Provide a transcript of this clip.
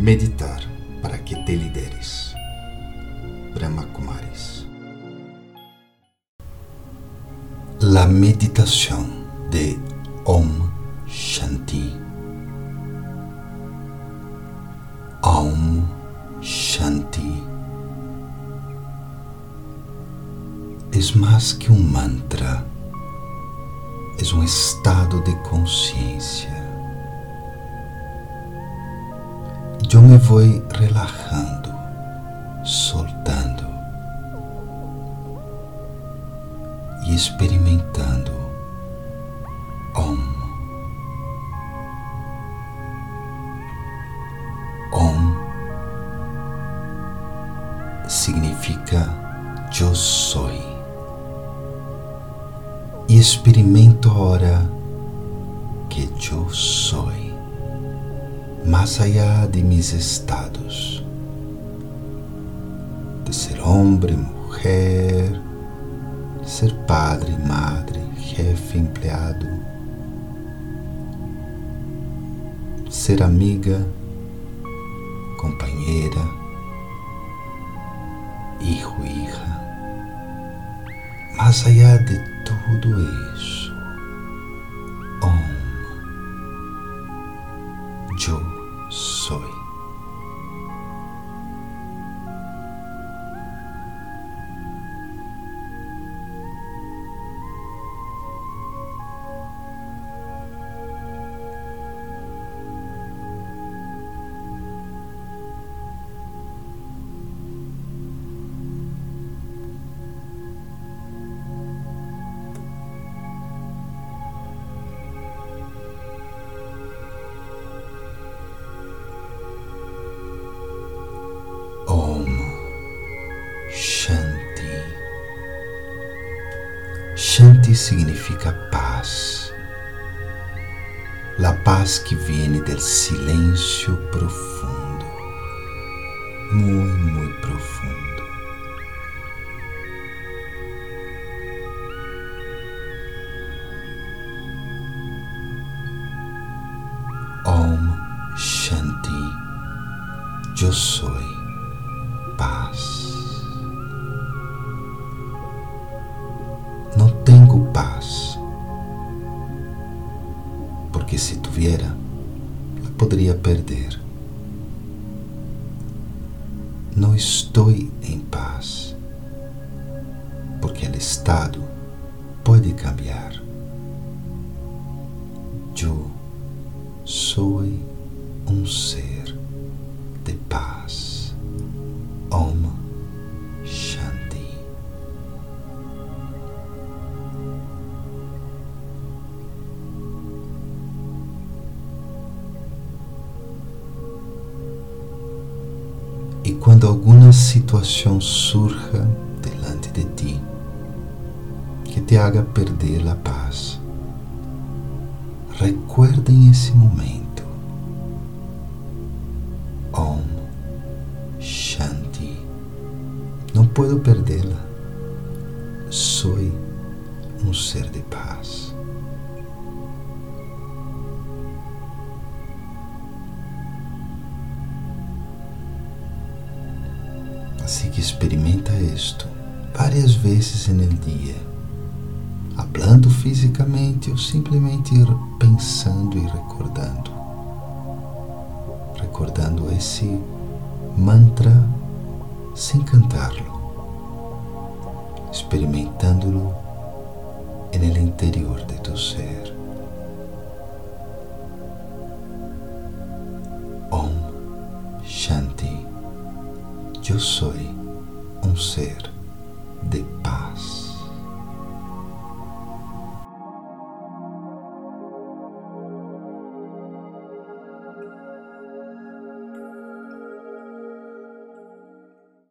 Meditar para que te lideres. Brahma Kumaris. La meditación de Om Shanti. Om Shanti. Es más que un mantra, es un estado de conciencia eu me vou relajando, soltando e experimentando Om. Om significa eu sou e experimento agora que eu sou más allá de mis estados, de ser hombre, mujer, ser padre, madre, jefe, empleado, ser amiga, companheira, hijo, hija. Más allá de tudo isso, Shanti significa paz. La paz que viene del silêncio profundo, muito, muito profundo. Om Shanti, eu sou paz. Porque se tuviera, la podría perder. No estoy en paz, porque el estado puede cambiar. Yo soy E quando alguma situação surja delante de ti que te haga perder a paz, recuerda em esse momento Om Shanti. Não puedo perdê-la. Sou um ser de paz. Assim que experimenta isto várias vezes no dia, hablando fisicamente ou simplesmente pensando e recordando. Recordando esse mantra sem cantá-lo, experimentando-lo no interior de tu ser. Eu sou um ser de paz.